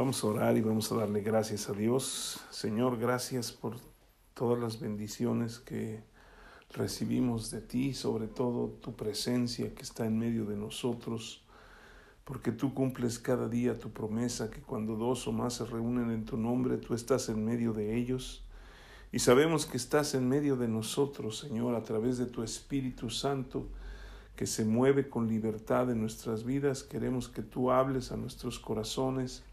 Vamos a orar y vamos a darle gracias a Dios. Señor, gracias por todas las bendiciones que recibimos de ti, sobre todo tu presencia que está en medio de nosotros, porque tú cumples cada día tu promesa que cuando dos o más se reúnen en tu nombre, tú estás en medio de ellos. Y sabemos que estás en medio de nosotros, Señor, a través de tu Espíritu Santo, que se mueve con libertad en nuestras vidas. Queremos que tú hables a nuestros corazones,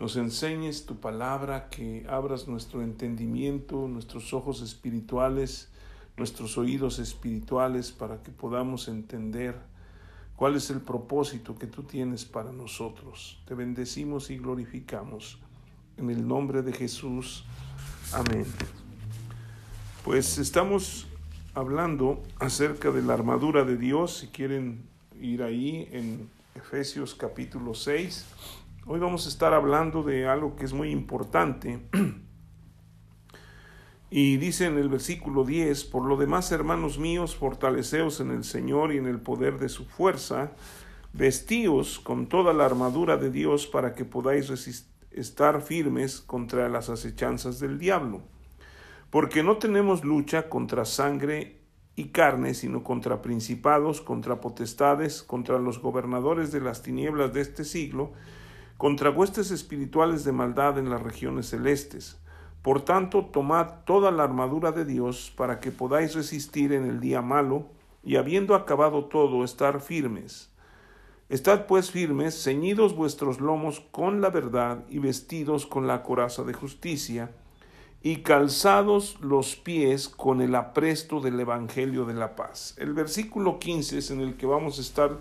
nos enseñes tu palabra, que abras nuestro entendimiento, nuestros ojos espirituales, nuestros oídos espirituales, para que podamos entender cuál es el propósito que tú tienes para nosotros. Te bendecimos y glorificamos. En el nombre de Jesús. Amén. Pues estamos hablando acerca de la armadura de Dios. Si quieren ir ahí en Efesios capítulo 6. Hoy vamos a estar hablando de algo que es muy importante. Y dice en el versículo 10, por lo demás, hermanos míos, fortaleceos en el Señor y en el poder de su fuerza, vestíos con toda la armadura de Dios para que podáis estar firmes contra las acechanzas del diablo. Porque no tenemos lucha contra sangre y carne, sino contra principados, contra potestades, contra los gobernadores de las tinieblas de este siglo, contra huestes espirituales de maldad en las regiones celestes. Por tanto, tomad toda la armadura de Dios para que podáis resistir en el día malo, y habiendo acabado todo, estar firmes. Estad pues firmes, ceñidos vuestros lomos con la verdad y vestidos con la coraza de justicia, y calzados los pies con el apresto del Evangelio de la paz. El versículo 15 es en el que vamos a estar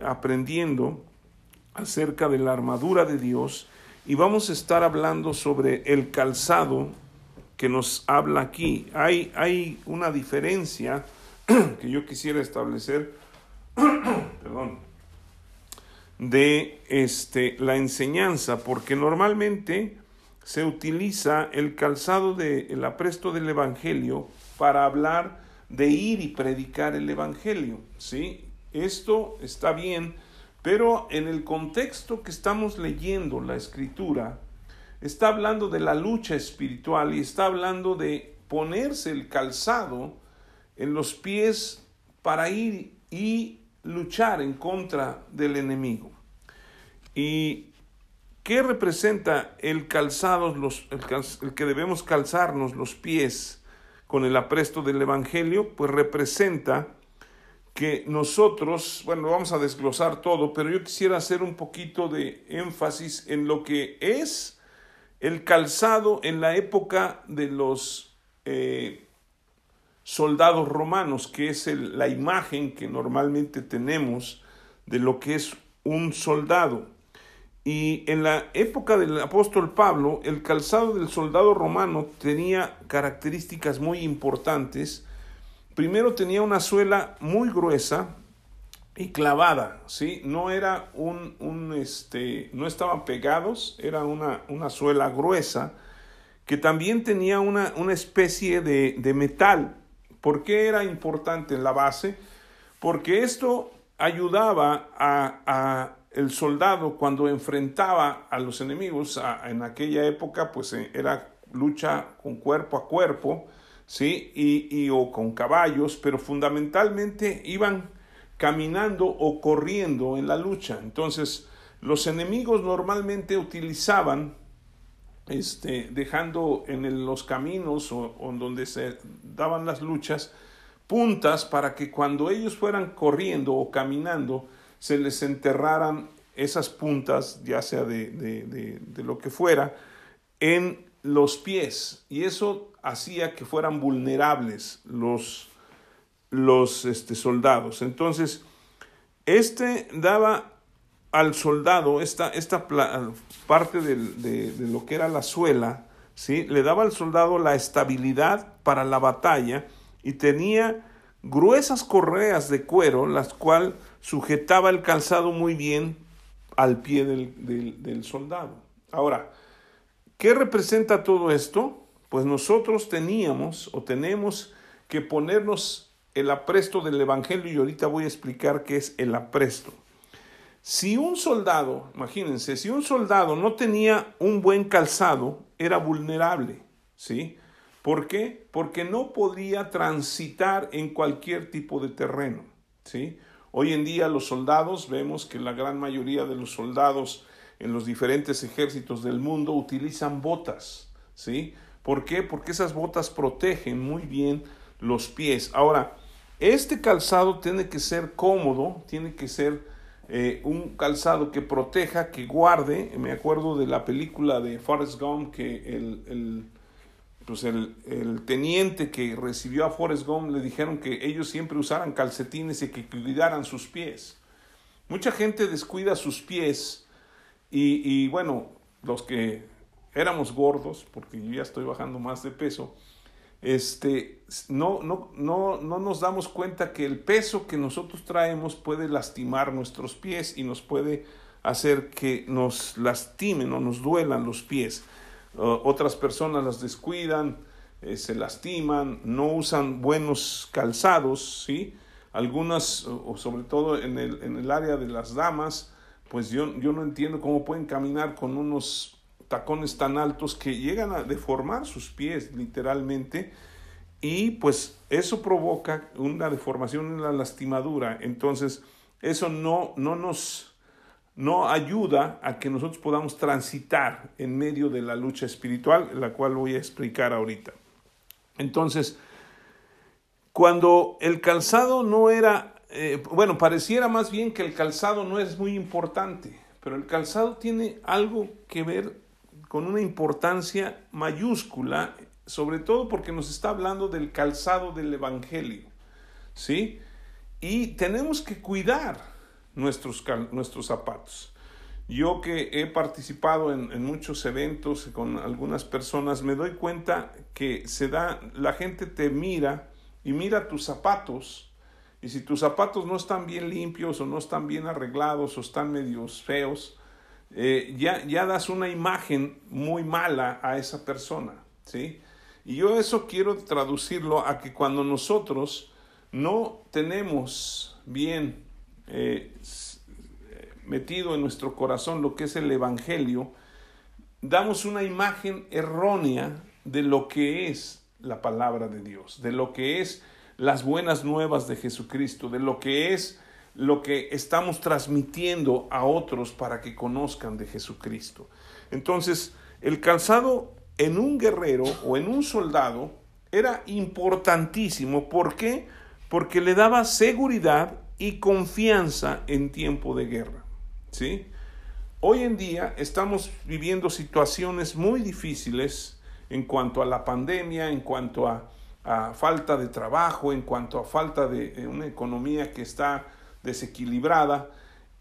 aprendiendo acerca de la armadura de Dios y vamos a estar hablando sobre el calzado que nos habla aquí. Hay, hay una diferencia que yo quisiera establecer, perdón, de este, la enseñanza, porque normalmente se utiliza el calzado del apresto del Evangelio para hablar de ir y predicar el Evangelio. ¿sí? Esto está bien, pero en el contexto que estamos leyendo la escritura, está hablando de la lucha espiritual y está hablando de ponerse el calzado en los pies para ir y luchar en contra del enemigo. ¿Y qué representa el calzado, los, el que debemos calzarnos los pies con el apresto del Evangelio? Pues representa que nosotros, bueno, vamos a desglosar todo, pero yo quisiera hacer un poquito de énfasis en lo que es el calzado en la época de los eh, soldados romanos, que es la imagen que normalmente tenemos de lo que es un soldado. Y en la época del apóstol Pablo, el calzado del soldado romano tenía características muy importantes, primero tenía una suela muy gruesa y clavada, ¿sí? No era un, un este, no estaban pegados, era una, una suela gruesa que también tenía una, una especie de, de metal. ¿Por qué era importante en la base? Porque esto ayudaba a, a el soldado cuando enfrentaba a los enemigos, en aquella época pues eh, era lucha con cuerpo a cuerpo, ¿sí? Y, o con caballos, pero fundamentalmente iban caminando o corriendo en la lucha. Entonces, los enemigos normalmente utilizaban, este, dejando en los caminos o, o donde se daban las luchas, puntas para que cuando ellos fueran corriendo o caminando, se les enterraran esas puntas, ya sea de, de, de lo que fuera, en los pies. Y eso hacía que fueran vulnerables los, los este, soldados. Entonces, este daba al soldado, esta, esta parte de, lo que era la suela, ¿sí? le daba al soldado la estabilidad para la batalla y tenía gruesas correas de cuero, las cuales sujetaba el calzado muy bien al pie del, del soldado. Ahora, ¿qué representa todo esto? Pues nosotros teníamos o tenemos que ponernos el apresto del Evangelio y ahorita voy a explicar qué es el apresto. Si un soldado, imagínense, si un soldado no tenía un buen calzado, era vulnerable, ¿sí? ¿Por qué? Porque no podía transitar en cualquier tipo de terreno, ¿sí? Hoy en día los soldados, vemos que la gran mayoría de los soldados en los diferentes ejércitos del mundo utilizan botas, ¿sí? ¿Por qué? Porque esas botas protegen muy bien los pies. Ahora, este calzado tiene que ser cómodo, tiene que ser eh, un calzado que proteja, que guarde. Me acuerdo de la película de Forrest Gump que el, pues el, el, teniente que recibió a Forrest Gump le dijeron que ellos siempre usaran calcetines y que cuidaran sus pies. Mucha gente descuida sus pies y, y bueno, los que éramos gordos, porque yo ya estoy bajando más de peso, este, no, no, no, no nos damos cuenta que el peso que nosotros traemos puede lastimar nuestros pies y nos puede hacer que nos lastimen o nos duelan los pies. otras personas las descuidan, eh, se lastiman, no usan buenos calzados, ¿sí? Algunas, o sobre todo en el, en el área de las damas, pues yo, yo no entiendo cómo pueden caminar con unos tacones tan altos que llegan a deformar sus pies literalmente y pues eso provoca una deformación en la lastimadura. Entonces eso no, no nos no ayuda a que nosotros podamos transitar en medio de la lucha espiritual, la cual voy a explicar ahorita. Entonces, cuando el calzado no era, eh, bueno, pareciera más bien que el calzado no es muy importante, pero el calzado tiene algo que ver con una importancia mayúscula, sobre todo porque nos está hablando del calzado del Evangelio, ¿sí? Y tenemos que cuidar nuestros, nuestros zapatos. Yo que he participado en, en, muchos eventos con algunas personas, me doy cuenta que se da, la gente te mira y mira tus zapatos, y si tus zapatos no están bien limpios o no están bien arreglados o están medios feos, eh, ya, ya das una imagen muy mala a esa persona, ¿sí? Y yo eso quiero traducirlo a que cuando nosotros no tenemos bien eh, metido en nuestro corazón lo que es el Evangelio, damos una imagen errónea de lo que es la palabra de Dios, de lo que es las buenas nuevas de Jesucristo, de lo que es lo que estamos transmitiendo a otros para que conozcan de Jesucristo. Entonces, el calzado en un guerrero o en un soldado era importantísimo. ¿Por qué? Porque le daba seguridad y confianza en tiempo de guerra. ¿Sí? Hoy en día estamos viviendo situaciones muy difíciles en cuanto a la pandemia, en cuanto a, falta de trabajo, en cuanto a falta de una economía que está desequilibrada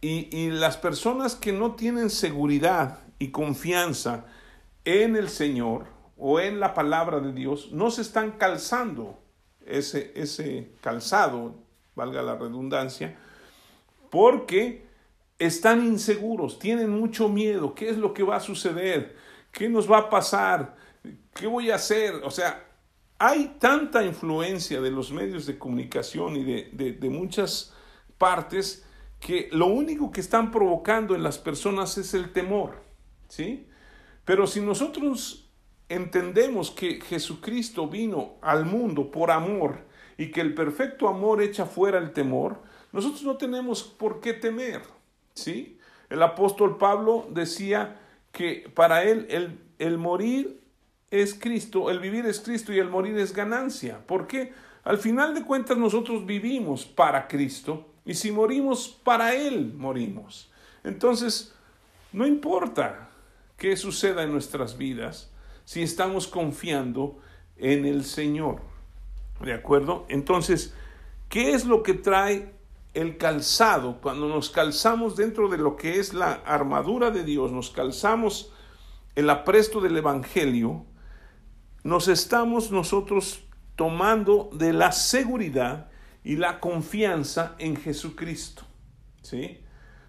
y, las personas que no tienen seguridad y confianza en el Señor o en la palabra de Dios no se están calzando ese, ese calzado, valga la redundancia, porque están inseguros, tienen mucho miedo, ¿qué es lo que va a suceder? ¿Qué nos va a pasar? ¿Qué voy a hacer? O sea, hay tanta influencia de los medios de comunicación y de, de, de muchas partes que lo único que están provocando en las personas es el temor, ¿sí? Pero si nosotros entendemos que Jesucristo vino al mundo por amor y que el perfecto amor echa fuera el temor, nosotros no tenemos por qué temer, ¿sí? El apóstol Pablo decía que para él el, el morir es Cristo, el vivir es Cristo y el morir es ganancia. ¿Por qué? Al final de cuentas nosotros vivimos para Cristo y si morimos, para Él morimos. Entonces, no importa qué suceda en nuestras vidas si estamos confiando en el Señor. ¿De acuerdo? Entonces, ¿qué es lo que trae el calzado? Cuando nos calzamos dentro de lo que es la armadura de Dios, nos calzamos el apresto del Evangelio, nos estamos nosotros tomando de la seguridad y la confianza en Jesucristo. ¿Sí?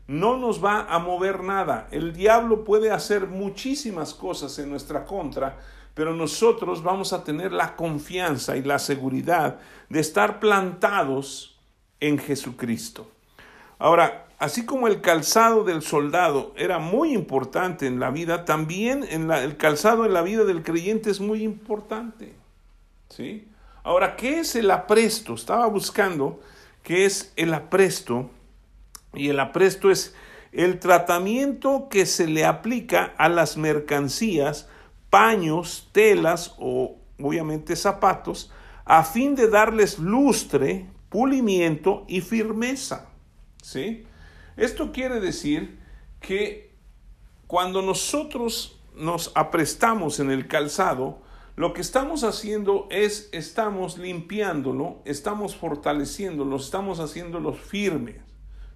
No nos va a mover nada. El diablo puede hacer muchísimas cosas en nuestra contra, pero nosotros vamos a tener la confianza y la seguridad de estar plantados en Jesucristo. Ahora, así como el calzado del soldado era muy importante en la vida, también el calzado en la vida del creyente es muy importante. ¿Sí? Ahora, ¿qué es el apresto? Estaba buscando qué es el apresto. Y el apresto es el tratamiento que se le aplica a las mercancías, paños, telas o obviamente zapatos, a fin de darles lustre, pulimiento y firmeza. ¿Sí? Esto quiere decir que cuando nosotros nos aprestamos en el calzado, lo que estamos haciendo es, estamos limpiándolo, estamos fortaleciéndolo, estamos haciéndolo firme,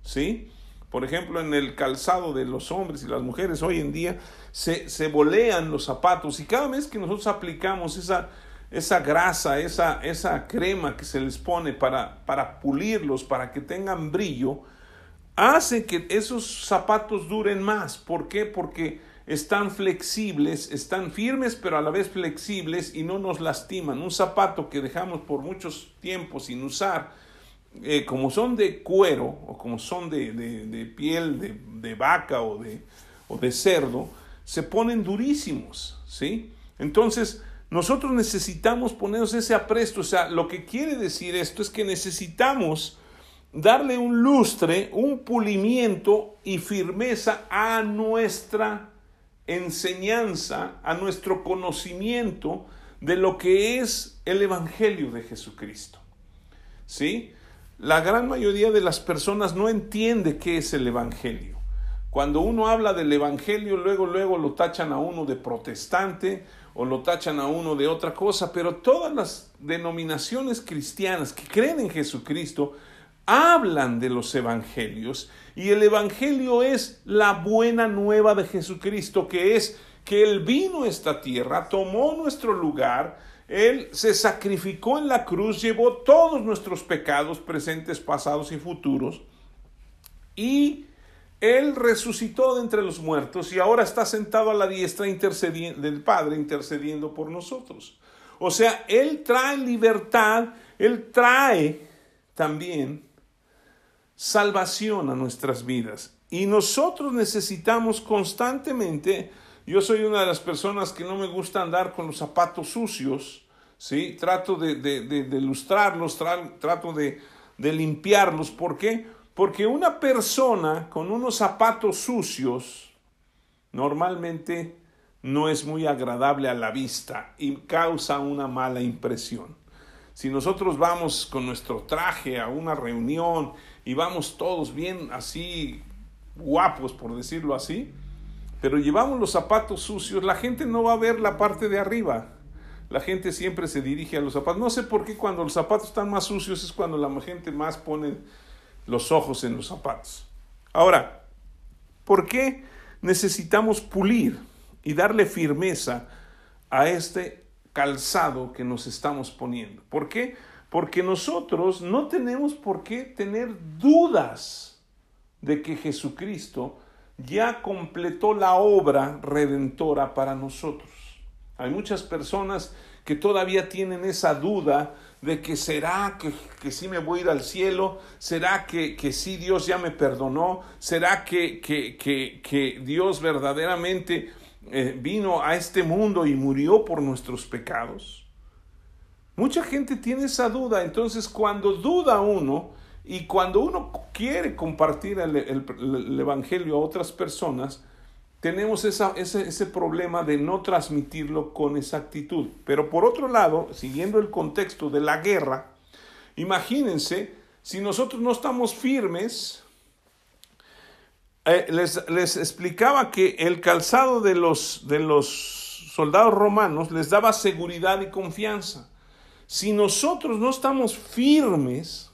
¿sí? Por ejemplo, en el calzado de los hombres y las mujeres hoy en día se, se bolean los zapatos y cada vez que nosotros aplicamos esa, esa grasa, esa, esa crema que se les pone para, para pulirlos, para que tengan brillo, hace que esos zapatos duren más. ¿Por qué? Porque están flexibles, están firmes pero a la vez flexibles y no nos lastiman. Un zapato que dejamos por muchos tiempos sin usar, eh, como son de cuero o como son de, de, piel de, de, vaca o de, o de cerdo, se ponen durísimos, ¿sí? Entonces, nosotros necesitamos ponernos ese apresto, o sea, lo que quiere decir esto es que necesitamos darle un lustre, un pulimiento y firmeza a nuestra enseñanza, a nuestro conocimiento de lo que es el Evangelio de Jesucristo. ¿Sí? La gran mayoría de las personas no entiende qué es el Evangelio. Cuando uno habla del Evangelio, luego, luego lo tachan a uno de protestante o lo tachan a uno de otra cosa, pero todas las denominaciones cristianas que creen en Jesucristo hablan de los evangelios y el evangelio es la buena nueva de Jesucristo, que es que Él vino a esta tierra, tomó nuestro lugar, Él se sacrificó en la cruz, llevó todos nuestros pecados presentes, pasados y futuros, y Él resucitó de entre los muertos y ahora está sentado a la diestra del Padre intercediendo por nosotros. O sea, Él trae libertad, Él trae también salvación a nuestras vidas. Y nosotros necesitamos constantemente, yo soy una de las personas que no me gusta andar con los zapatos sucios, ¿sí? Trato de, de, lustrarlos, trato de, de limpiarlos. ¿Por qué? Porque una persona con unos zapatos sucios normalmente no es muy agradable a la vista y causa una mala impresión. Si nosotros vamos con nuestro traje a una reunión y vamos todos bien así guapos, por decirlo así, pero llevamos los zapatos sucios, la gente no va a ver la parte de arriba. La gente siempre se dirige a los zapatos. No sé por qué cuando los zapatos están más sucios es cuando la gente más pone los ojos en los zapatos. Ahora, ¿por qué necesitamos pulir y darle firmeza a este calzado que nos estamos poniendo? ¿Por qué? Porque nosotros no tenemos por qué tener dudas de que Jesucristo ya completó la obra redentora para nosotros. Hay muchas personas que todavía tienen esa duda de que será que, que sí me voy a ir al cielo, será que, que sí Dios ya me perdonó, será que, que, que Dios verdaderamente eh, vino a este mundo y murió por nuestros pecados. Mucha gente tiene esa duda, entonces cuando duda uno y cuando uno quiere compartir el, Evangelio a otras personas, tenemos ese, problema de no transmitirlo con exactitud. Pero por otro lado, siguiendo el contexto de la guerra, imagínense si nosotros no estamos firmes. Eh, les, explicaba que el calzado de los soldados romanos les daba seguridad y confianza. Si nosotros no estamos firmes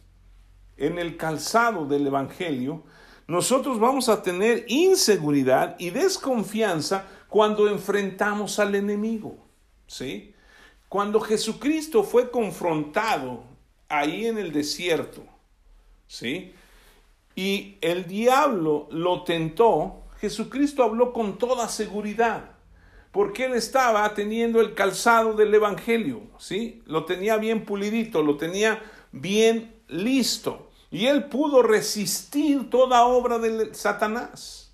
en el calzado del Evangelio, nosotros vamos a tener inseguridad y desconfianza cuando enfrentamos al enemigo. ¿Sí? Cuando Jesucristo fue confrontado ahí en el desierto, ¿sí? Y el diablo lo tentó, Jesucristo habló con toda seguridad porque él estaba teniendo el calzado del Evangelio, ¿sí? Lo tenía bien pulidito, lo tenía bien listo. Y él pudo resistir toda obra de Satanás.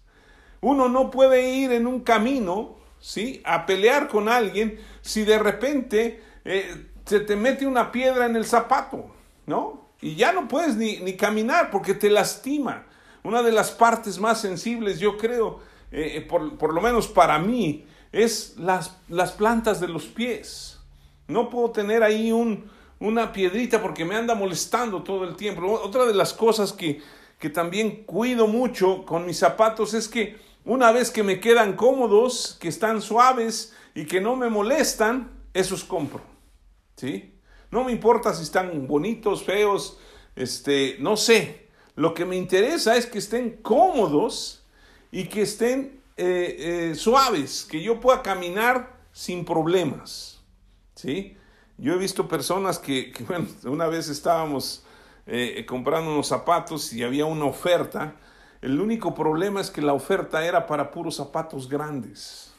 Uno no puede ir en un camino, ¿sí? A pelear con alguien si de repente eh, se te mete una piedra en el zapato, ¿no? Y ya no puedes ni, ni caminar porque te lastima. Una de las partes más sensibles, yo creo, eh, por, por, lo menos para mí, es las, las plantas de los pies. No puedo tener ahí un, una piedrita porque me anda molestando todo el tiempo. Otra de las cosas que, que también cuido mucho con mis zapatos es que una vez que me quedan cómodos, que están suaves y que no me molestan, esos compro. ¿Sí? No me importa si están bonitos, feos, este, no sé. Lo que me interesa es que estén cómodos y que estén eh, eh, suaves, que yo pueda caminar sin problemas. ¿Sí? Yo he visto personas que, bueno, una vez estábamos eh, comprando unos zapatos y había una oferta. El único problema es que la oferta era para puros zapatos grandes.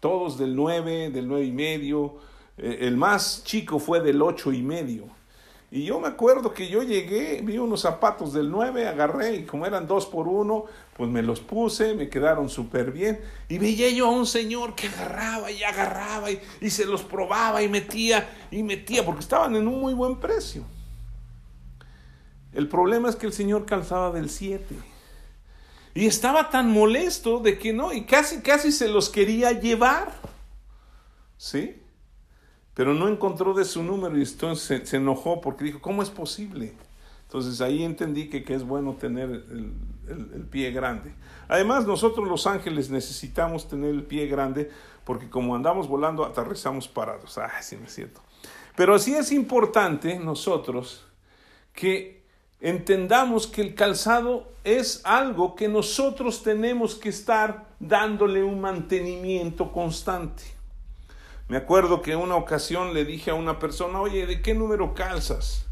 Todos del 9, del 9 y medio. El más chico fue del 8 y medio. Y yo me acuerdo que yo llegué, vi unos zapatos del 9, agarré y como eran dos por uno, pues me los puse, me quedaron súper bien. Y veía yo a un señor que agarraba y agarraba y, y, se los probaba y metía y metía, porque estaban en un muy buen precio. El problema es que el señor calzaba del 7. Y estaba tan molesto de que no, y casi, casi se los quería llevar. ¿Sí? Pero no encontró de su número y entonces se, enojó porque dijo, ¿cómo es posible? Entonces ahí entendí que, que es bueno tener el, el, pie grande. Además, nosotros los ángeles necesitamos tener el pie grande porque como andamos volando, aterrizamos parados. Ah, sí, no es cierto. Pero sí es importante nosotros que entendamos que el calzado es algo que nosotros tenemos que estar dándole un mantenimiento constante. Me acuerdo que una ocasión le dije a una persona, oye, ¿de qué número calzas?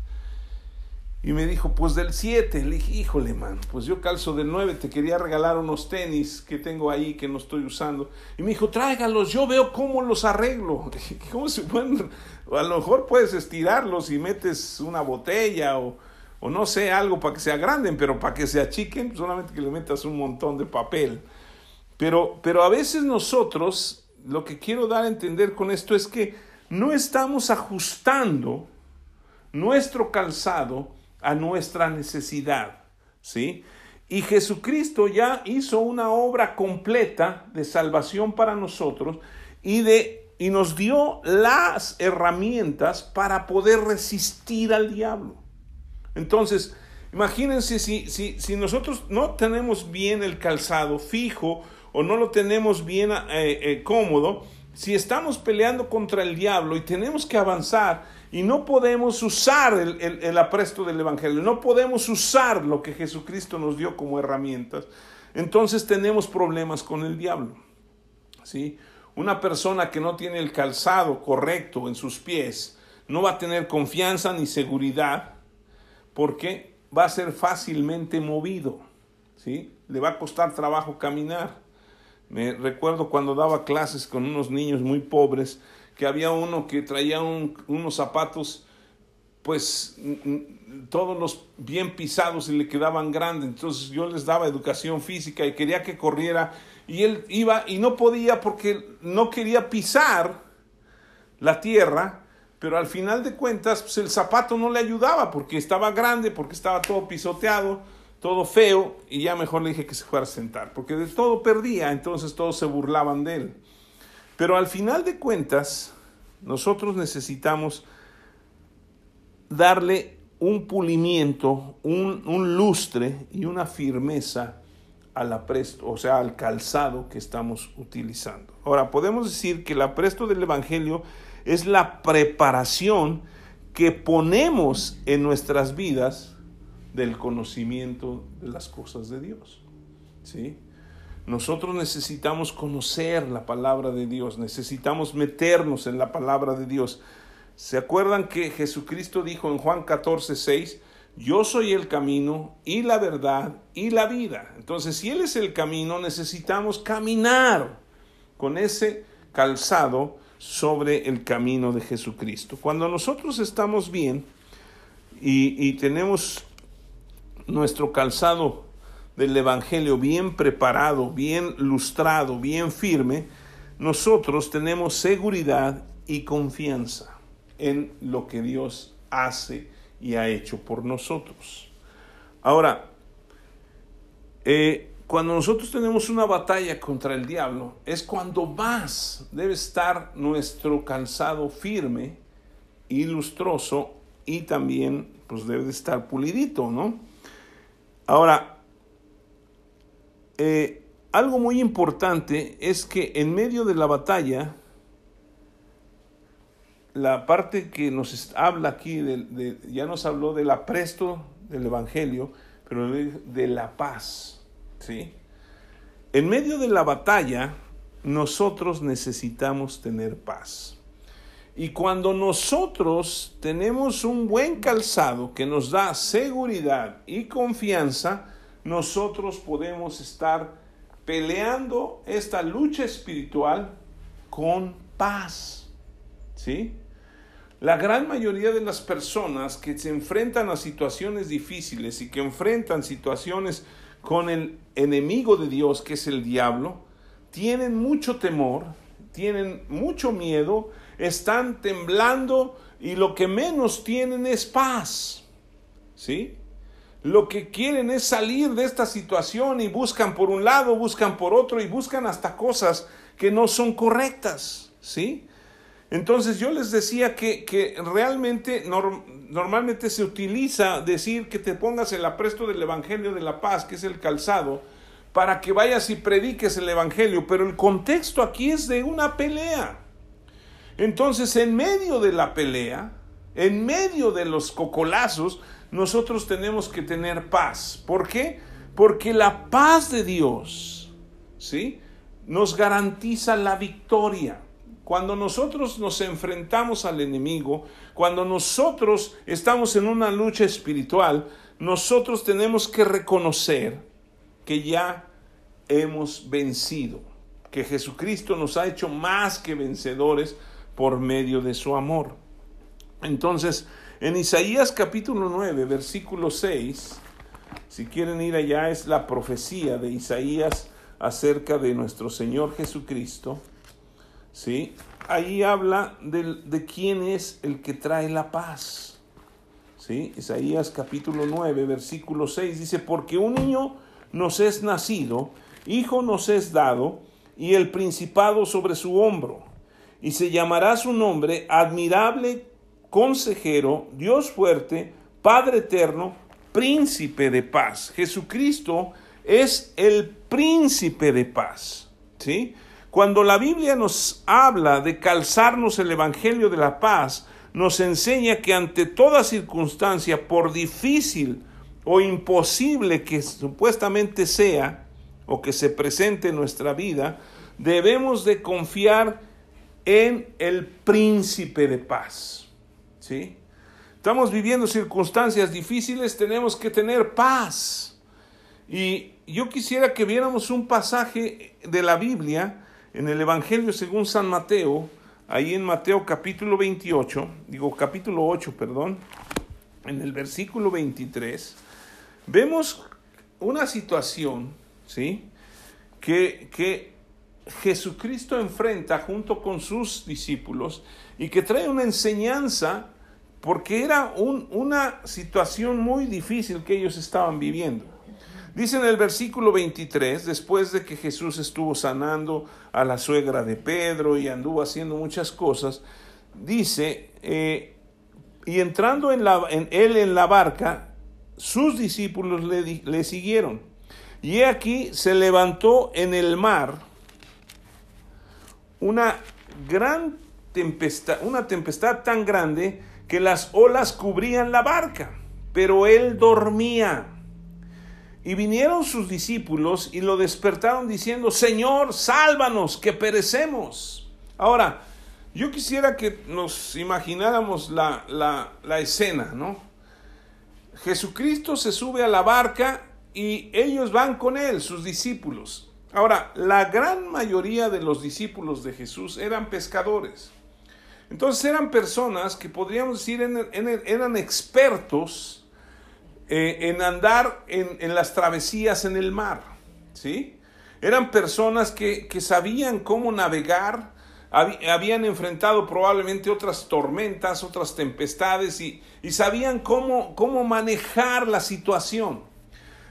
Y me dijo, pues del 7. Le dije, híjole, man, pues yo calzo del 9, te quería regalar unos tenis que tengo ahí que no estoy usando. Y me dijo, tráigalos, yo veo cómo los arreglo. ¿Cómo se pueden? A lo mejor puedes estirarlos y metes una botella o, o no sé, algo para que se agranden, pero para que se achiquen, solamente que le metas un montón de papel. Pero, pero a veces nosotros lo que quiero dar a entender con esto es que no estamos ajustando nuestro calzado a nuestra necesidad, ¿sí? Y Jesucristo ya hizo una obra completa de salvación para nosotros y de y nos dio las herramientas para poder resistir al diablo. Entonces, imagínense si, si, si nosotros no tenemos bien el calzado fijo o no lo tenemos bien eh, eh, cómodo, si estamos peleando contra el diablo y tenemos que avanzar y no podemos usar el, el, apresto del Evangelio, no podemos usar lo que Jesucristo nos dio como herramientas, entonces tenemos problemas con el diablo. ¿sí? Una persona que no tiene el calzado correcto en sus pies no va a tener confianza ni seguridad porque va a ser fácilmente movido. ¿sí? Le va a costar trabajo caminar. Me recuerdo cuando daba clases con unos niños muy pobres, que había uno que traía unos zapatos, pues todos los bien pisados y le quedaban grandes. Entonces yo les daba educación física y quería que corriera. Y él iba y no podía porque no quería pisar la tierra, pero al final de cuentas pues el zapato no le ayudaba porque estaba grande, porque estaba todo pisoteado todo feo, y ya mejor le dije que se fuera a sentar, porque de todo perdía, entonces todos se burlaban de él. Pero al final de cuentas, nosotros necesitamos darle un pulimiento, un, lustre y una firmeza al apresto, o sea, al calzado que estamos utilizando. Ahora, podemos decir que el apresto del Evangelio es la preparación que ponemos en nuestras vidas del conocimiento de las cosas de Dios. ¿Sí? Nosotros necesitamos conocer la palabra de Dios, necesitamos meternos en la palabra de Dios. ¿Se acuerdan que Jesucristo dijo en Juan 14, 6, yo soy el camino y la verdad y la vida? Entonces, si Él es el camino, necesitamos caminar con ese calzado sobre el camino de Jesucristo. Cuando nosotros estamos bien y, y tenemos nuestro calzado del Evangelio bien preparado, bien lustrado, bien firme, nosotros tenemos seguridad y confianza en lo que Dios hace y ha hecho por nosotros. Ahora, eh, cuando nosotros tenemos una batalla contra el diablo, es cuando más debe estar nuestro calzado firme y lustroso y también pues debe de estar pulidito, ¿no? Ahora, eh, algo muy importante es que en medio de la batalla, la parte que nos habla aquí, ya nos habló del apresto del Evangelio, pero de la paz. ¿sí? En medio de la batalla, nosotros necesitamos tener paz. Y cuando nosotros tenemos un buen calzado que nos da seguridad y confianza, nosotros podemos estar peleando esta lucha espiritual con paz. ¿Sí? La gran mayoría de las personas que se enfrentan a situaciones difíciles y que enfrentan situaciones con el enemigo de Dios, que es el diablo, tienen mucho temor, tienen mucho miedo, están temblando y lo que menos tienen es paz. ¿Sí? Lo que quieren es salir de esta situación y buscan por un lado, buscan por otro y buscan hasta cosas que no son correctas. ¿Sí? Entonces yo les decía que, realmente normalmente se utiliza decir que te pongas el apresto del Evangelio de la paz, que es el calzado, para que vayas y prediques el Evangelio, pero el contexto aquí es de una pelea. Entonces en medio de la pelea, en medio de los cocolazos, nosotros tenemos que tener paz. ¿Por qué? Porque la paz de Dios, ¿sí? Nos garantiza la victoria. Cuando nosotros nos enfrentamos al enemigo, cuando nosotros estamos en una lucha espiritual, nosotros tenemos que reconocer que ya hemos vencido, que Jesucristo nos ha hecho más que vencedores por medio de su amor. Entonces, en Isaías capítulo 9, versículo 6, si quieren ir allá, es la profecía de Isaías acerca de nuestro Señor Jesucristo. ¿sí? Ahí habla de, de quién es el que trae la paz. ¿sí? Isaías capítulo 9, versículo 6 dice, porque un niño nos es nacido, hijo nos es dado, y el principado sobre su hombro, y se llamará su nombre admirable consejero, Dios fuerte, Padre eterno, príncipe de paz. Jesucristo es el príncipe de paz. ¿Sí? Cuando la Biblia nos habla de calzarnos el Evangelio de la paz, nos enseña que ante toda circunstancia, por difícil o imposible que supuestamente sea o que se presente en nuestra vida, debemos de confiar en el príncipe de paz. ¿Sí? Estamos viviendo circunstancias difíciles, tenemos que tener paz. Y yo quisiera que viéramos un pasaje de la Biblia en el Evangelio según San Mateo, ahí en Mateo capítulo 28, digo capítulo 8, perdón, en el versículo 23, vemos una situación, ¿sí? Que, que Jesucristo enfrenta junto con sus discípulos y que trae una enseñanza porque era un, una situación muy difícil que ellos estaban viviendo. Dice en el versículo 23, después de que Jesús estuvo sanando a la suegra de Pedro y anduvo haciendo muchas cosas, dice, eh, y entrando en, la, en él en la barca, sus discípulos le, le siguieron. Y aquí se levantó en el mar una gran tempestad, una tempestad tan grande que las olas cubrían la barca, pero él dormía. Y vinieron sus discípulos y lo despertaron diciendo, Señor, sálvanos, que perecemos. Ahora, yo quisiera que nos imagináramos la, la, escena, ¿no? Jesucristo se sube a la barca y ellos van con él, sus discípulos. Ahora, la gran mayoría de los discípulos de Jesús eran pescadores. Entonces eran personas que podríamos decir eran expertos eh, en andar en, las travesías en el mar. ¿sí? Eran personas que, sabían cómo navegar, habían enfrentado probablemente otras tormentas, otras tempestades y, sabían cómo, cómo manejar la situación.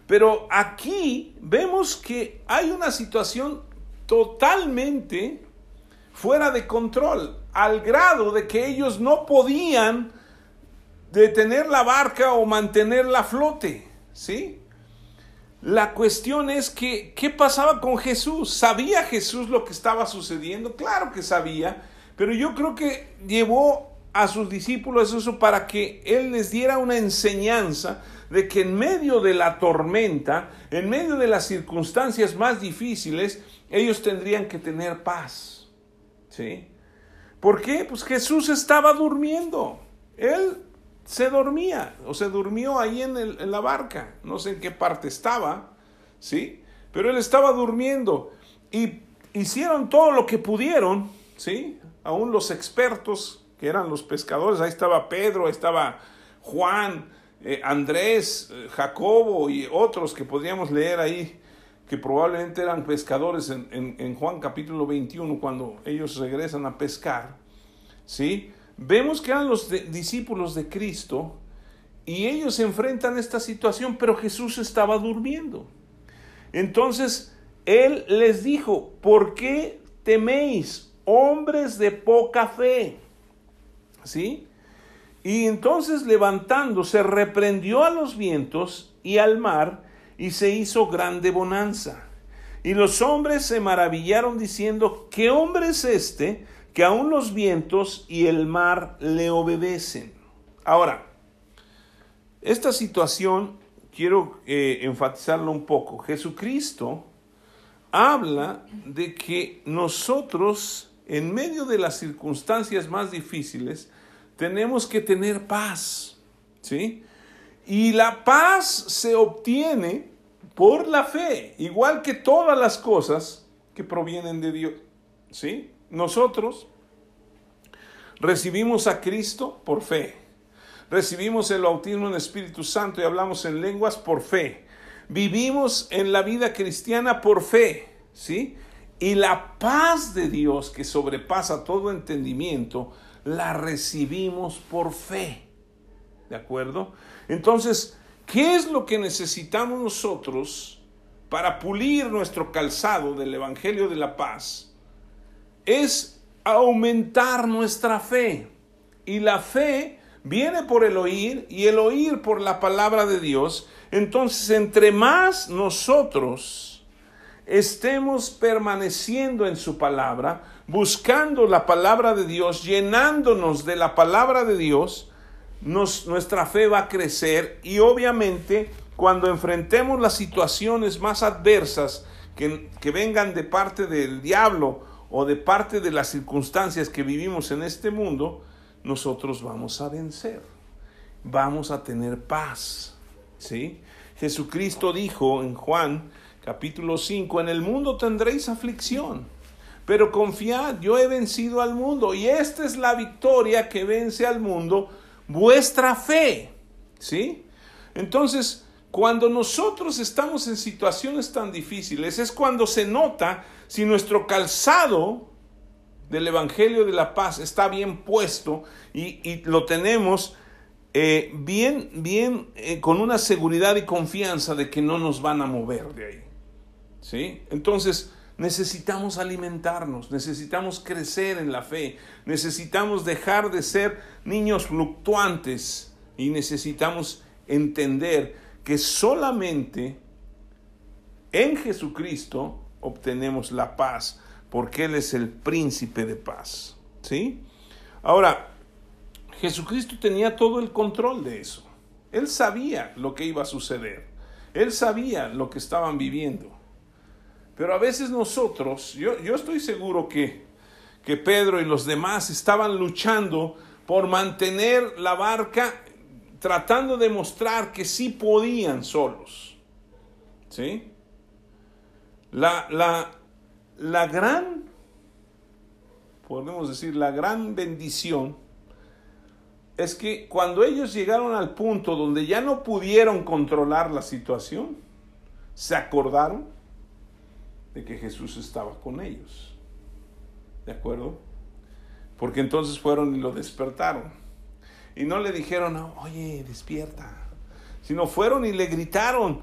Pero aquí vemos que hay una situación totalmente fuera de control, al grado de que ellos no podían detener la barca o mantenerla a flote, ¿sí? La cuestión es que, ¿qué pasaba con Jesús? ¿Sabía Jesús lo que estaba sucediendo? Claro que sabía, pero yo creo que llevó a sus discípulos eso para que Él les diera una enseñanza de que en medio de la tormenta, en medio de las circunstancias más difíciles, ellos tendrían que tener paz. ¿Sí? ¿Por qué? Pues Jesús estaba durmiendo. Él se dormía o se durmió ahí en, la barca. No sé en qué parte estaba, ¿sí? Pero él estaba durmiendo y hicieron todo lo que pudieron, ¿sí? Aún los expertos que eran los pescadores, ahí estaba Pedro, ahí estaba Juan, eh, Andrés, eh, Jacobo y otros que podríamos leer ahí, que probablemente eran pescadores en, en Juan capítulo 21, cuando ellos regresan a pescar, ¿sí? Vemos que eran los discípulos de Cristo y ellos enfrentan esta situación, pero Jesús estaba durmiendo. Entonces, Él les dijo, ¿por qué teméis, hombres de poca fe? ¿Sí? Y entonces levantándose, reprendió a los vientos y al mar, y se hizo grande bonanza. Y los hombres se maravillaron diciendo, ¿qué hombre es este que aún los vientos y el mar le obedecen. Ahora, esta situación quiero eh, enfatizarlo un poco. Jesucristo habla de que nosotros, en medio de las circunstancias más difíciles, tenemos que tener paz. ¿Sí? Y la paz se obtiene por la fe, igual que todas las cosas que provienen de Dios. ¿Sí? Nosotros recibimos a Cristo por fe. Recibimos el bautismo en Espíritu Santo y hablamos en lenguas por fe. Vivimos en la vida cristiana por fe, ¿sí? Y la paz de Dios que sobrepasa todo entendimiento, la recibimos por fe. ¿De acuerdo? Entonces, ¿qué es lo que necesitamos nosotros para pulir nuestro calzado del Evangelio de la Paz? es aumentar nuestra fe. Y la fe viene por el oír y el oír por la palabra de Dios. Entonces, entre más nosotros estemos permaneciendo en su palabra, buscando la palabra de Dios, llenándonos de la palabra de Dios, nuestra fe va a crecer y obviamente cuando enfrentemos las situaciones más adversas que, que vengan de parte del diablo o de parte de las circunstancias que vivimos en este mundo, nosotros vamos a vencer. Vamos a tener paz. ¿Sí? Jesucristo dijo en Juan capítulo 5, en el mundo tendréis aflicción, pero confiad, yo he vencido al mundo y esta es la victoria que vence al mundo, vuestra fe. ¿Sí? Entonces, cuando nosotros estamos en situaciones tan difíciles es cuando se nota si nuestro calzado del Evangelio de la Paz está bien puesto y, lo tenemos eh, bien, bien, eh, con una seguridad y confianza de que no nos van a mover de ahí. ¿Sí? Entonces, necesitamos alimentarnos, necesitamos crecer en la fe, necesitamos dejar de ser niños fluctuantes y necesitamos entender que solamente en Jesucristo obtenemos la paz, porque Él es el príncipe de paz. ¿Sí? Ahora, Jesucristo tenía todo el control de eso. Él sabía lo que iba a suceder. Él sabía lo que estaban viviendo. Pero a veces nosotros, yo, yo estoy seguro que, que Pedro y los demás estaban luchando por mantener la barca tratando de mostrar que sí podían solos. ¿Sí? La, la, la gran, podemos decir, la gran bendición es que cuando ellos llegaron al punto donde ya no pudieron controlar la situación, se acordaron de que Jesús estaba con ellos. ¿De acuerdo? Porque entonces fueron y lo despertaron. Y no le dijeron, oye, despierta. Sino fueron y le gritaron.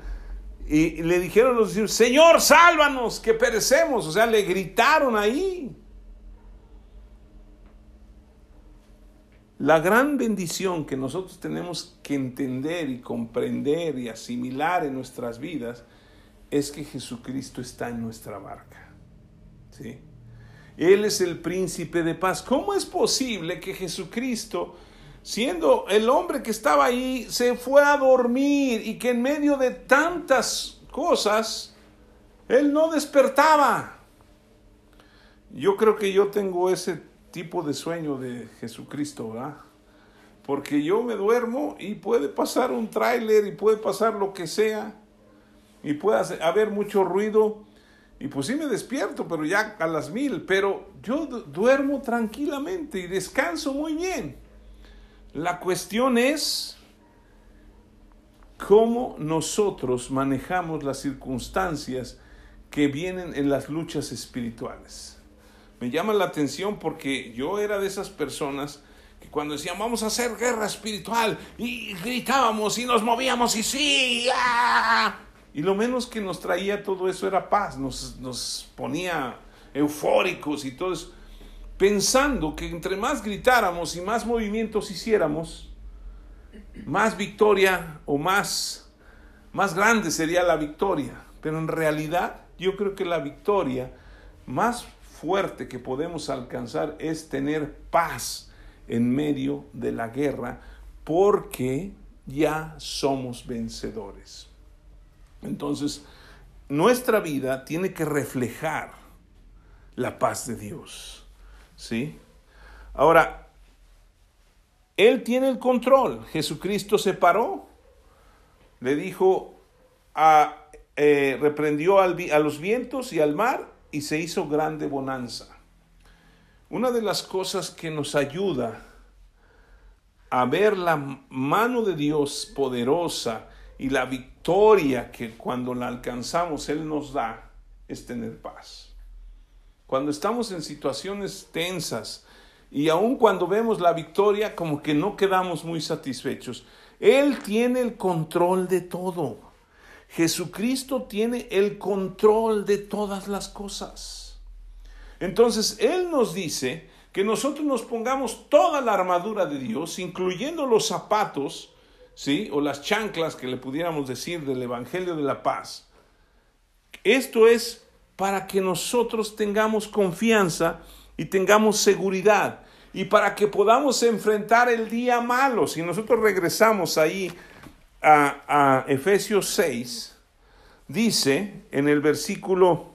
Y le dijeron los discípulos, Señor, sálvanos, que perecemos. O sea, le gritaron ahí. La gran bendición que nosotros tenemos que entender y comprender y asimilar en nuestras vidas es que Jesucristo está en nuestra barca. ¿Sí? Él es el príncipe de paz. ¿Cómo es posible que Jesucristo, siendo el hombre que estaba ahí, se fue a dormir y que en medio de tantas cosas, Él no despertaba? Yo creo que yo tengo ese tipo de sueño de Jesucristo, ¿verdad? Porque yo me duermo y puede pasar un tráiler y puede pasar lo que sea y puede haber mucho ruido y pues sí me despierto, pero ya a las mil, pero yo duermo tranquilamente y descanso muy bien. La cuestión es cómo nosotros manejamos las circunstancias que vienen en las luchas espirituales me llama la atención porque yo era de esas personas que cuando decían vamos a hacer guerra espiritual y gritábamos y nos movíamos y sí, ¡ah! Y lo menos que nos traía todo eso era paz, nos, nos ponía eufóricos y todo eso, pensando que entre más gritáramos y más movimientos hiciéramos, más victoria o más, más grande sería la victoria. Pero en realidad yo creo que la victoria más fuerte que podemos alcanzar es tener paz en medio de la guerra porque ya somos vencedores. Entonces, nuestra vida tiene que reflejar la paz de Dios. ¿Sí? Ahora, Él tiene el control. Jesucristo se paró, le dijo, a, eh, reprendió a los vientos y al mar y se hizo grande bonanza. Una de las cosas que nos ayuda a ver la mano de Dios poderosa y la victoria que cuando la alcanzamos Él nos da es tener paz. Cuando estamos en situaciones tensas y aun cuando vemos la victoria como que no quedamos muy satisfechos, Él tiene el control de todo. Jesucristo tiene el control de todas las cosas. Entonces, Él nos dice que nosotros nos pongamos toda la armadura de Dios, incluyendo los zapatos, ¿sí? O las chanclas que le pudiéramos decir del Evangelio de la Paz. Esto es para que nosotros tengamos confianza y tengamos seguridad y para que podamos enfrentar el día malo. Si nosotros regresamos ahí a, Efesios 6, dice en el versículo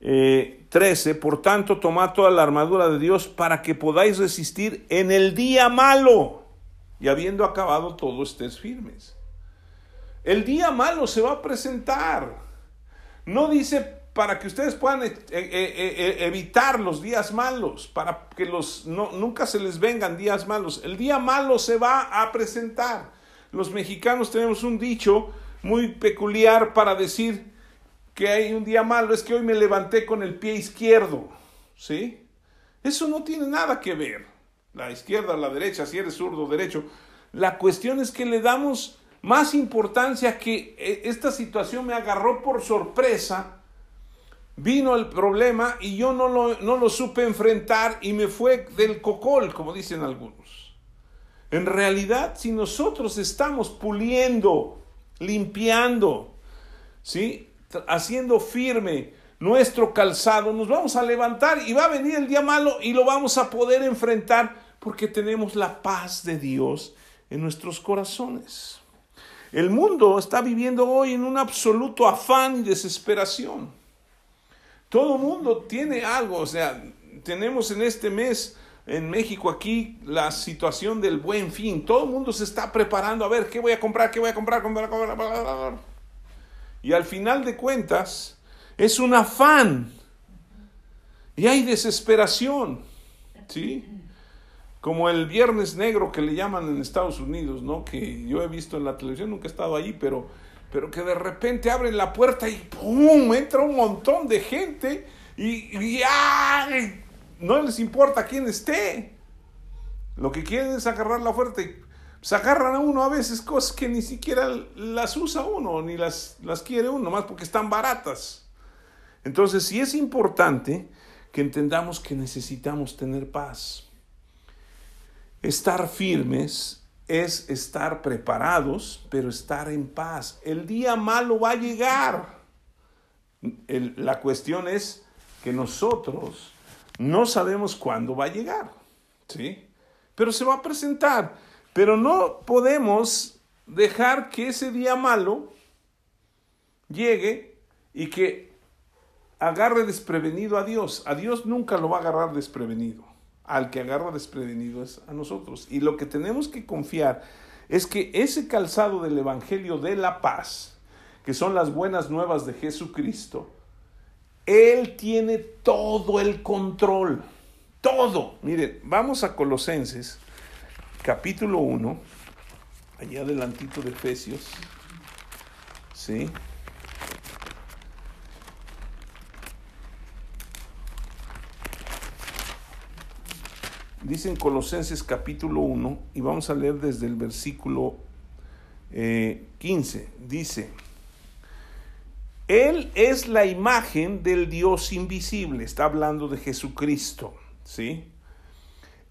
13, eh, por tanto, tomad toda la armadura de Dios para que podáis resistir en el día malo y habiendo acabado todo estés firmes. El día malo se va a presentar. No dice para que ustedes puedan eh, eh, evitar los días malos, para que los, no, nunca se les vengan días malos. El día malo se va a presentar los mexicanos tenemos un dicho muy peculiar para decir que hay un día malo, es que hoy me levanté con el pie izquierdo, ¿sí? Eso no tiene nada que ver, la izquierda, la derecha, si eres zurdo, derecho. La cuestión es que le damos más importancia que eh, esta situación me agarró por sorpresa, vino el problema y yo no lo, no lo supe enfrentar y me fue del cocol, como dicen algunos. En realidad, si nosotros estamos puliendo, limpiando, ¿sí? haciendo firme nuestro calzado, nos vamos a levantar y va a venir el día malo y lo vamos a poder enfrentar porque tenemos la paz de Dios en nuestros corazones. El mundo está viviendo hoy en un absoluto afán y desesperación. Todo mundo tiene algo, o sea, tenemos en este mes en México aquí la situación del buen fin. Todo el mundo se está preparando a ver qué voy a comprar, qué voy a comprar, comprar, comprar. Y al final de cuentas es un afán. Y hay desesperación. ¿Sí? Como el Viernes Negro que le llaman en Estados Unidos, ¿no? Que yo he visto en la televisión, nunca he estado ahí, pero, pero que de repente abren la puerta y ¡pum! entra un montón de gente y, y ¡ay! no les importa quién esté. Lo que quieren es agarrar la fuerza y se agarran a uno a veces cosas que ni siquiera las usa uno, ni las, las quiere uno, más porque están baratas. Entonces sí es importante que entendamos que necesitamos tener paz. Estar firmes es estar preparados, pero estar en paz. El día malo va a llegar. la cuestión es que nosotros no sabemos cuándo va a llegar, ¿sí? Pero se va a presentar. Pero no podemos dejar que ese día malo llegue y que agarre desprevenido a Dios. A Dios nunca lo va a agarrar desprevenido al que agarra desprevenido es a nosotros. Y lo que tenemos que confiar es que ese calzado del Evangelio de la paz, que son las buenas nuevas de Jesucristo, Él tiene todo el control. Todo. Miren, vamos a Colosenses, capítulo 1, allá adelantito de Efesios. ¿Sí? Dice en Colosenses capítulo 1, y vamos a leer desde el versículo 15, eh, dice, Él es la imagen del Dios invisible, está hablando de Jesucristo, ¿sí?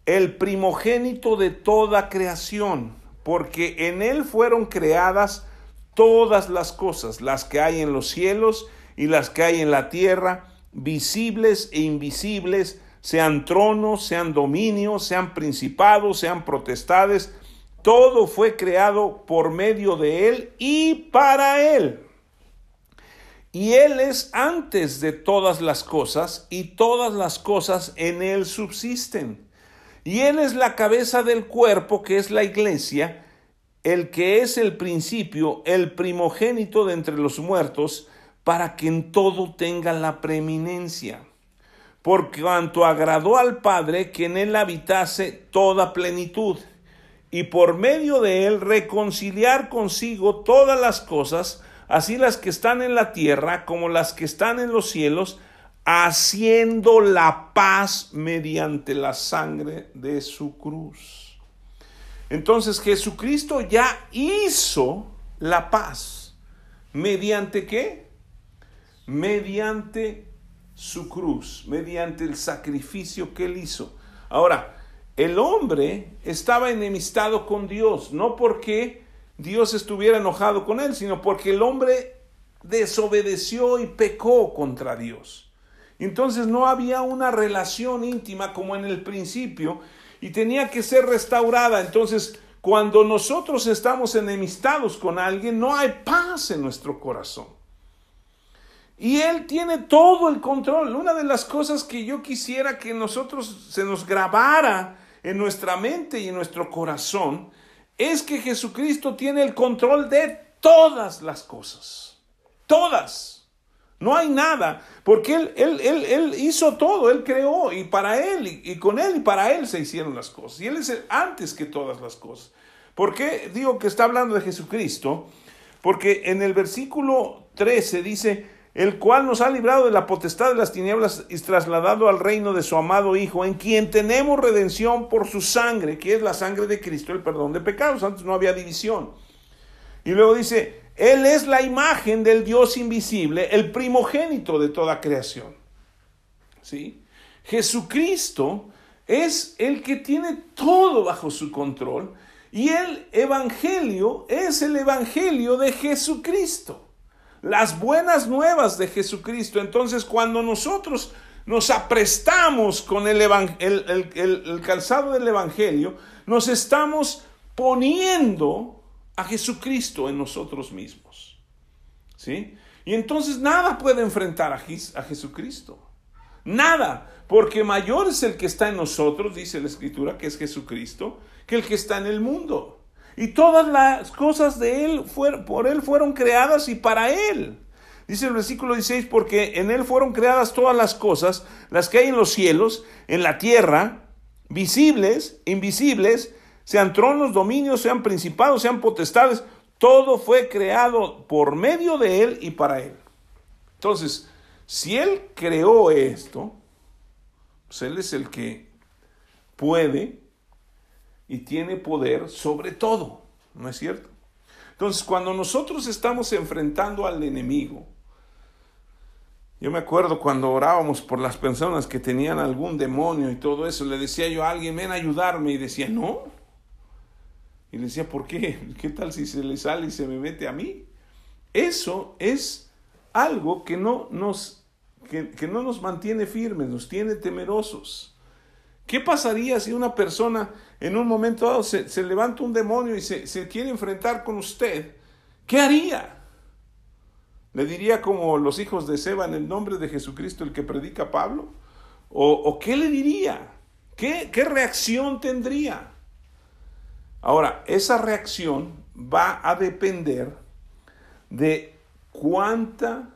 El primogénito de toda creación, porque en Él fueron creadas todas las cosas, las que hay en los cielos y las que hay en la tierra, visibles e invisibles, sean tronos, sean dominios, sean principados, sean protestades, todo fue creado por medio de Él y para Él. Y Él es antes de todas las cosas y todas las cosas en Él subsisten. Y Él es la cabeza del cuerpo que es la iglesia, el que es el principio, el primogénito de entre los muertos, para que en todo tenga la preeminencia por cuanto agradó al Padre que en él habitase toda plenitud, y por medio de él reconciliar consigo todas las cosas, así las que están en la tierra como las que están en los cielos, haciendo la paz mediante la sangre de su cruz. Entonces Jesucristo ya hizo la paz. ¿Mediante qué? Mediante su cruz mediante el sacrificio que él hizo. Ahora, el hombre estaba enemistado con Dios, no porque Dios estuviera enojado con él, sino porque el hombre desobedeció y pecó contra Dios. Entonces no había una relación íntima como en el principio y tenía que ser restaurada. Entonces, cuando nosotros estamos enemistados con alguien, no hay paz en nuestro corazón. Y Él tiene todo el control. Una de las cosas que yo quisiera que nosotros se nos grabara en nuestra mente y en nuestro corazón es que Jesucristo tiene el control de todas las cosas. Todas. No hay nada, porque él, él, él, hizo todo, Él creó y para Él y, con Él y para Él se hicieron las cosas. Y Él es antes que todas las cosas. ¿Por qué digo que está hablando de Jesucristo? Porque en el versículo 13 dice, el cual nos ha librado de la potestad de las tinieblas y trasladado al reino de su amado Hijo, en quien tenemos redención por su sangre, que es la sangre de Cristo, el perdón de pecados. Antes no había división. Y luego dice, Él es la imagen del Dios invisible, el primogénito de toda creación. ¿Sí? Jesucristo es el que tiene todo bajo su control y el Evangelio es el Evangelio de Jesucristo las buenas nuevas de Jesucristo. Entonces, cuando nosotros nos aprestamos con el, el, calzado del Evangelio, nos estamos poniendo a Jesucristo en nosotros mismos. ¿Sí? Y entonces nada puede enfrentar a, a Jesucristo. Nada, porque mayor es el que está en nosotros, dice la Escritura, que es Jesucristo, que el que está en el mundo. Y todas las cosas de Él por Él fueron creadas y para Él. Dice el versículo 16, porque en Él fueron creadas todas las cosas, las que hay en los cielos, en la tierra, visibles, invisibles, sean tronos, dominios, sean principados, sean potestades, todo fue creado por medio de Él y para Él. Entonces, si Él creó esto, pues Él es el que puede y tiene poder sobre todo, ¿no es cierto? Entonces, cuando nosotros estamos enfrentando al enemigo, yo me acuerdo cuando orábamos por las personas que tenían algún demonio y todo eso, le decía yo a alguien, ven a ayudarme, y decía, no. Y le decía, ¿por qué? ¿Qué tal si se le sale y se me mete a mí? Eso es algo que no nos, que, no nos mantiene firmes, nos tiene temerosos. ¿Qué pasaría si una persona en un momento dado se, se levanta un demonio y se, se quiere enfrentar con usted? ¿Qué haría? ¿Le diría como los hijos de Seba en el nombre de Jesucristo el que predica Pablo? ¿O, qué le diría? ¿Qué, ¿Qué reacción tendría? Ahora, esa reacción va a depender de cuánta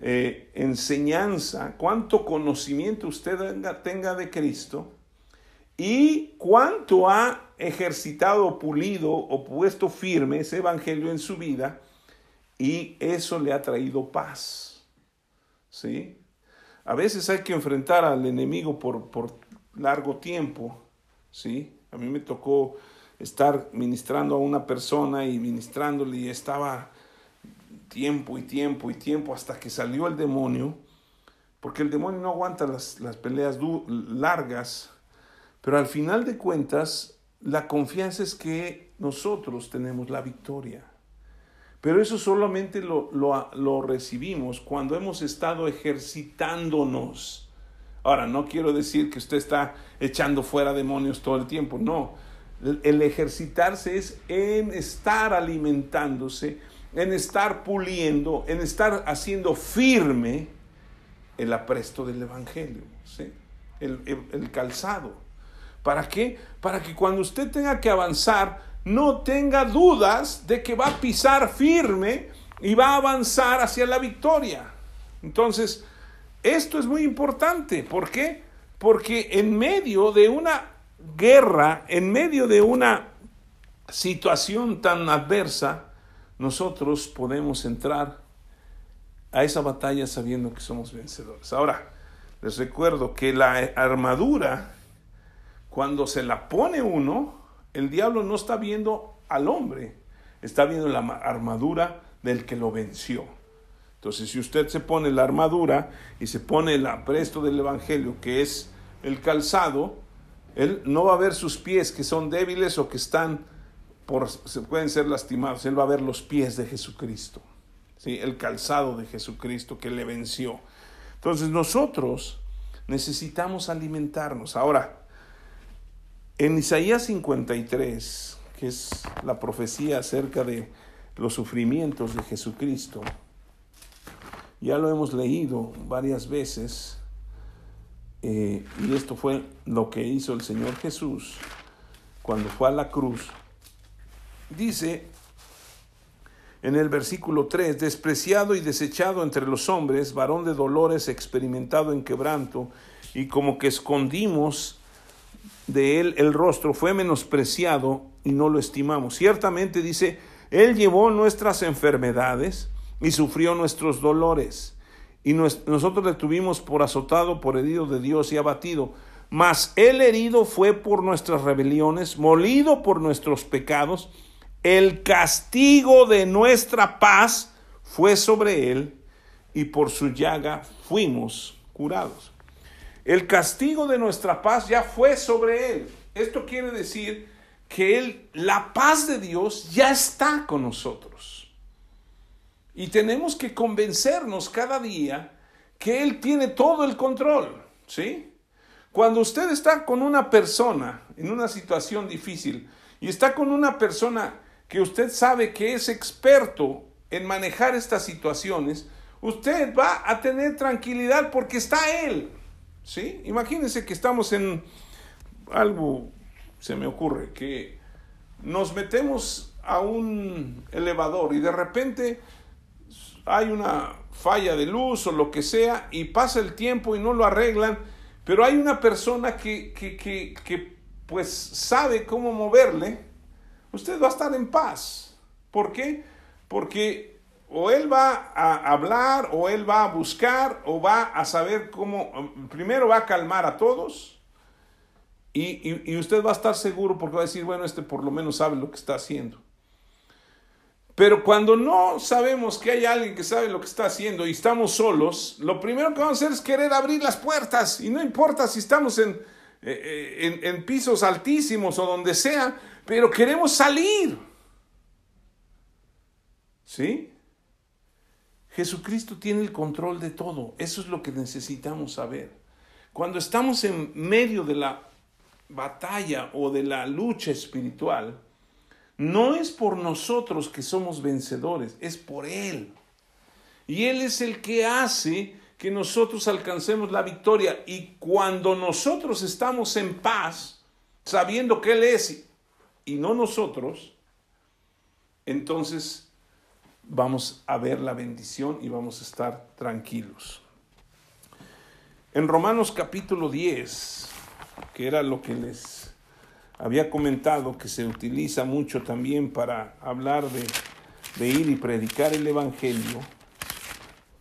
eh, enseñanza, cuánto conocimiento usted tenga, de Cristo y cuánto ha ejercitado, pulido o puesto firme ese evangelio en su vida y eso le ha traído paz. ¿Sí? A veces hay que enfrentar al enemigo por, por largo tiempo. ¿Sí? A mí me tocó estar ministrando a una persona y ministrándole y estaba tiempo y tiempo y tiempo hasta que salió el demonio, porque el demonio no aguanta las, las peleas largas, pero al final de cuentas la confianza es que nosotros tenemos la victoria. Pero eso solamente lo, recibimos cuando hemos estado ejercitándonos. Ahora, no quiero decir que usted está echando fuera demonios todo el tiempo, no. El ejercitarse es en estar alimentándose, en estar puliendo, en estar haciendo firme el apresto del Evangelio, el, el calzado. ¿Para qué? Para que cuando usted tenga que avanzar, no tenga dudas de que va a pisar firme y va a avanzar hacia la victoria. Entonces, esto es muy importante. ¿Por qué? Porque en medio de una guerra, en medio de una situación tan adversa, nosotros podemos entrar a esa batalla sabiendo que somos vencedores. Ahora, les recuerdo que la armadura, cuando se la pone uno, el diablo no está viendo al hombre, está viendo la armadura del que lo venció. Entonces, si usted se pone la armadura y se pone el apresto del Evangelio, que es el calzado, él no va a ver sus pies que son débiles o que están por, se pueden ser lastimados. Él va a ver los pies de Jesucristo, ¿sí? el calzado de Jesucristo que le venció. Entonces, nosotros necesitamos alimentarnos. Ahora, en Isaías 53, que es la profecía acerca de los sufrimientos de Jesucristo, ya lo hemos leído varias veces, eh, y esto fue lo que hizo el Señor Jesús cuando fue a la cruz. Dice en el versículo 3, despreciado y desechado entre los hombres, varón de dolores, experimentado en quebranto, y como que escondimos de él el rostro fue menospreciado y no lo estimamos. Ciertamente dice, Él llevó nuestras enfermedades y sufrió nuestros dolores. Y nosotros le tuvimos por azotado, por herido de Dios y abatido. Mas el herido fue por nuestras rebeliones, molido por nuestros pecados. El castigo de nuestra paz fue sobre él y por su llaga fuimos curados. El castigo de nuestra paz ya fue sobre él. Esto quiere decir que él, la paz de Dios ya está con nosotros. Y tenemos que convencernos cada día que Él tiene todo el control, ¿sí? Cuando usted está con una persona en una situación difícil y está con una persona que usted sabe que es experto en manejar estas situaciones, usted va a tener tranquilidad porque está Él. ¿Sí? Imagínense que estamos en algo, se me ocurre, que nos metemos a un elevador y de repente hay una falla de luz o lo que sea y pasa el tiempo y no lo arreglan, Pero hay una persona que, que, que, que pues sabe cómo moverle, usted va a estar en paz. ¿Por qué? Porque o él va a hablar, o él va a buscar, o va a saber cómo, primero va a calmar a todos, y, y, usted va a estar seguro porque va a decir, bueno, este por lo menos sabe lo que está haciendo. Pero cuando no sabemos que hay alguien que sabe lo que está haciendo y estamos solos, lo primero que vamos a hacer es querer abrir las puertas. Y no importa si estamos en, eh, eh, en, en pisos altísimos o donde sea, pero queremos salir. ¿Sí? Jesucristo tiene el control de todo. Eso es lo que necesitamos saber. Cuando estamos en medio de la batalla o de la lucha espiritual, no es por nosotros que somos vencedores, es por Él. Y Él es el que hace que nosotros alcancemos la victoria. Y cuando nosotros estamos en paz, sabiendo que Él es y no nosotros, entonces vamos a ver la bendición y vamos a estar tranquilos. En Romanos capítulo 10, que era lo que les había comentado, que se utiliza mucho también para hablar de, de ir y predicar el Evangelio,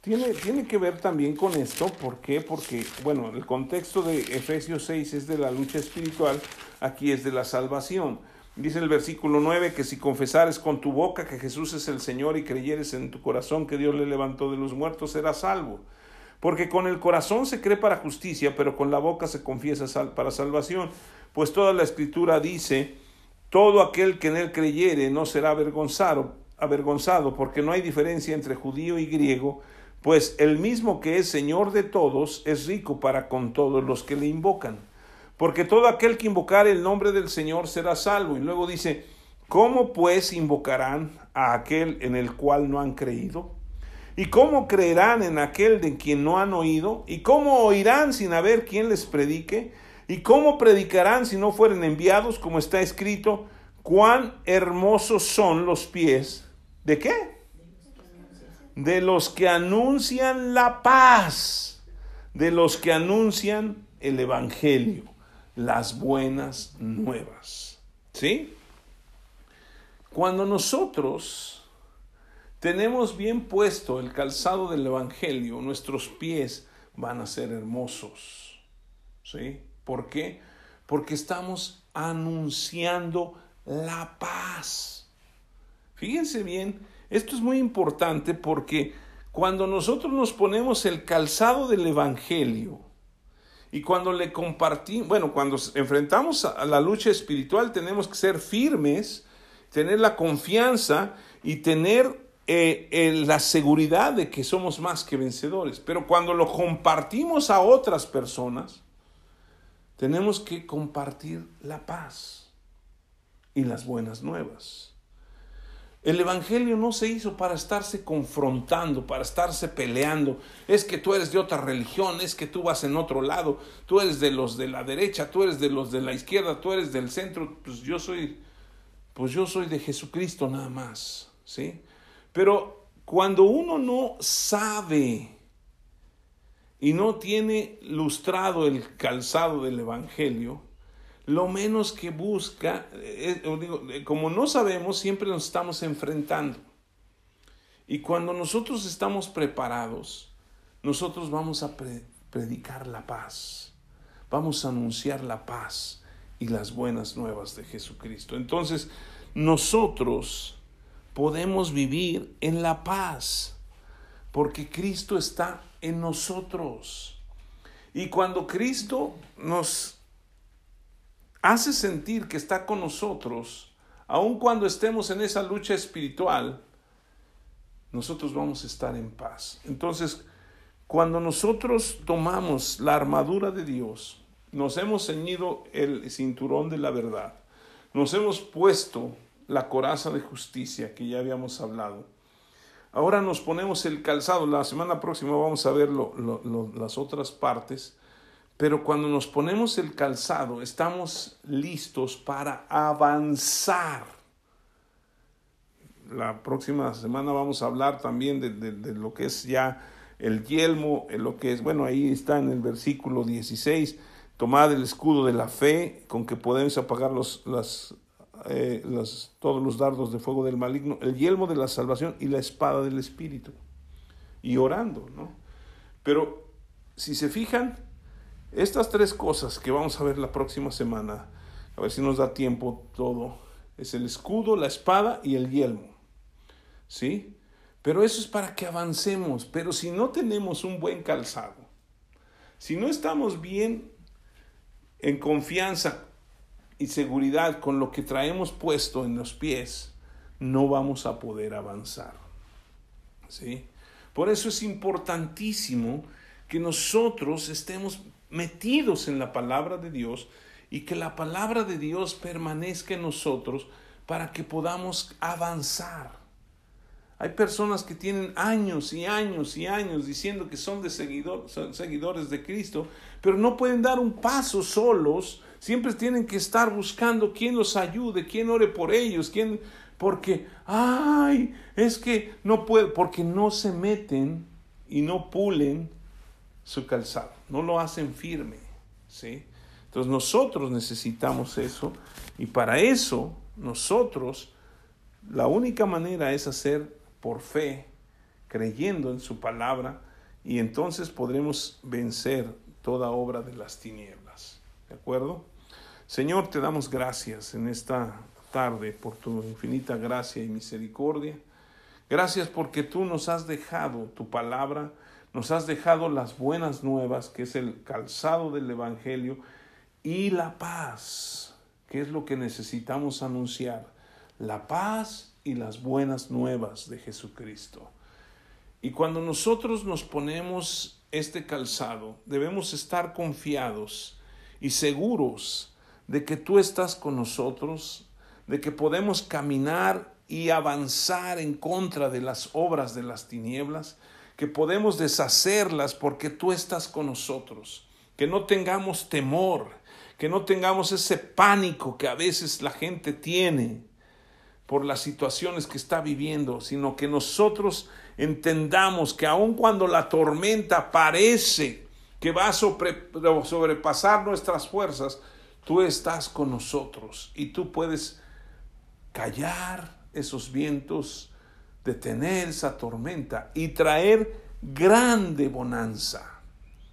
tiene, tiene, que ver también con esto. ¿Por qué? Porque, bueno, el contexto de Efesios 6 es de la lucha espiritual, aquí es de la salvación. Dice el versículo 9 que si confesares con tu boca que Jesús es el Señor y creyeres en tu corazón que Dios le levantó de los muertos, serás salvo. Porque con el corazón se cree para justicia, pero con la boca se confiesa para salvación. Pues toda la escritura dice, todo aquel que en él creyere no será avergonzado, avergonzado, porque no hay diferencia entre judío y griego, pues el mismo que es Señor de todos es rico para con todos los que le invocan porque todo aquel que invocar el nombre del Señor será salvo. Y luego dice, ¿cómo pues invocarán a aquel en el cual no han creído? ¿Y cómo creerán en aquel de quien no han oído? ¿Y cómo oirán sin haber quien les predique? ¿Y cómo predicarán si no fueren enviados, como está escrito? Cuán hermosos son los pies. ¿De qué? De los que anuncian la paz, de los que anuncian el Evangelio las buenas nuevas. ¿Sí? Cuando nosotros tenemos bien puesto el calzado del Evangelio, nuestros pies van a ser hermosos. ¿Sí? ¿Por qué? Porque estamos anunciando la paz. Fíjense bien, esto es muy importante porque cuando nosotros nos ponemos el calzado del Evangelio, y cuando le compartimos, bueno, cuando enfrentamos a la lucha espiritual tenemos que ser firmes, tener la confianza y tener eh, la seguridad de que somos más que vencedores. Pero cuando lo compartimos a otras personas, tenemos que compartir la paz y las buenas nuevas. El Evangelio no se hizo para estarse confrontando, para estarse peleando. Es que tú eres de otra religión, es que tú vas en otro lado, tú eres de los de la derecha, tú eres de los de la izquierda, tú eres del centro. Pues yo soy, pues yo soy de Jesucristo nada más, ¿sí? Pero cuando uno no sabe y no tiene lustrado el calzado del Evangelio, lo menos que busca, eh, eh, como no sabemos, siempre nos estamos enfrentando. Y cuando nosotros estamos preparados, nosotros vamos a predicar la paz, vamos a anunciar la paz y las buenas nuevas de Jesucristo. Entonces, nosotros podemos vivir en la paz, porque Cristo está en nosotros. Y cuando Cristo nos hace sentir que está con nosotros, aun cuando estemos en esa lucha espiritual, nosotros vamos a estar en paz. Entonces, cuando nosotros tomamos la armadura de Dios, nos hemos ceñido el cinturón de la verdad, nos hemos puesto la coraza de justicia que ya habíamos hablado. Ahora nos ponemos el calzado. La semana próxima vamos a ver las otras partes. Pero cuando nos ponemos el calzado, estamos listos para avanzar. La próxima semana vamos a hablar también de, lo que es ya el yelmo, lo que es, bueno, ahí está en el versículo 16, tomad el escudo de la fe con que podemos apagar los, las, eh, todos los dardos de fuego del maligno, el yelmo de la salvación y la espada del Espíritu. Y orando, ¿no? Pero si se fijan, estas tres cosas que vamos a ver la próxima semana, a ver si nos da tiempo todo, es el escudo, la espada y el yelmo. ¿Sí? Pero eso es para que avancemos. Pero si no tenemos un buen calzado, si no estamos bien en confianza y seguridad con lo que traemos puesto en los pies, no vamos a poder avanzar. ¿Sí? Por eso es importantísimo que nosotros estemos metidos en la palabra de Dios y que la palabra de Dios permanezca en nosotros para que podamos avanzar. Hay personas que tienen años y años y años diciendo que son, de seguidores de Cristo, pero no pueden dar un paso solos. Siempre tienen que estar buscando quién los ayude, quién ore por ellos, quién, porque, ay, es que no puede, porque no se meten y no pulen su calzado, no lo hacen firme, ¿sí? Entonces nosotros necesitamos eso y para eso nosotros la única manera es hacer por fe, creyendo en su palabra y entonces podremos vencer toda obra de las tinieblas. ¿De acuerdo? Señor, te damos gracias en esta tarde por tu infinita gracia y misericordia. Gracias porque tú nos has dejado tu palabra, nos has dejado las buenas nuevas, que es el calzado del Evangelio, y la paz, que es lo que necesitamos anunciar, la paz y las buenas nuevas de Jesucristo. Y cuando nosotros nos ponemos este calzado, debemos estar confiados y seguros de que tú estás con nosotros, de que podemos caminar y avanzar en contra de las obras de las tinieblas, que podemos deshacerlas porque tú estás con nosotros, que no tengamos temor, que no tengamos ese pánico que a veces la gente tiene por las situaciones que está viviendo, sino que nosotros entendamos que aun cuando la tormenta parece que va a sobrepasar nuestras fuerzas, tú estás con nosotros y tú puedes callar esos vientos, detener esa tormenta y traer grande bonanza.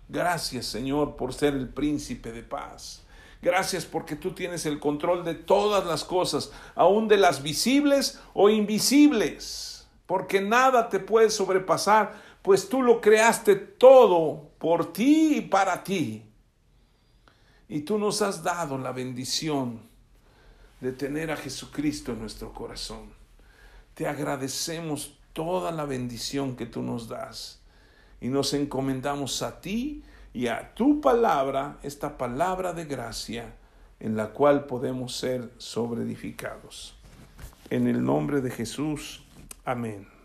Gracias Señor por ser el príncipe de paz. Gracias porque tú tienes el control de todas las cosas, aun de las visibles o invisibles, porque nada te puede sobrepasar, pues tú lo creaste todo por ti y para ti. Y tú nos has dado la bendición de tener a Jesucristo en nuestro corazón. Te agradecemos toda la bendición que tú nos das y nos encomendamos a ti y a tu palabra, esta palabra de gracia, en la cual podemos ser sobreedificados. En el nombre de Jesús, amén.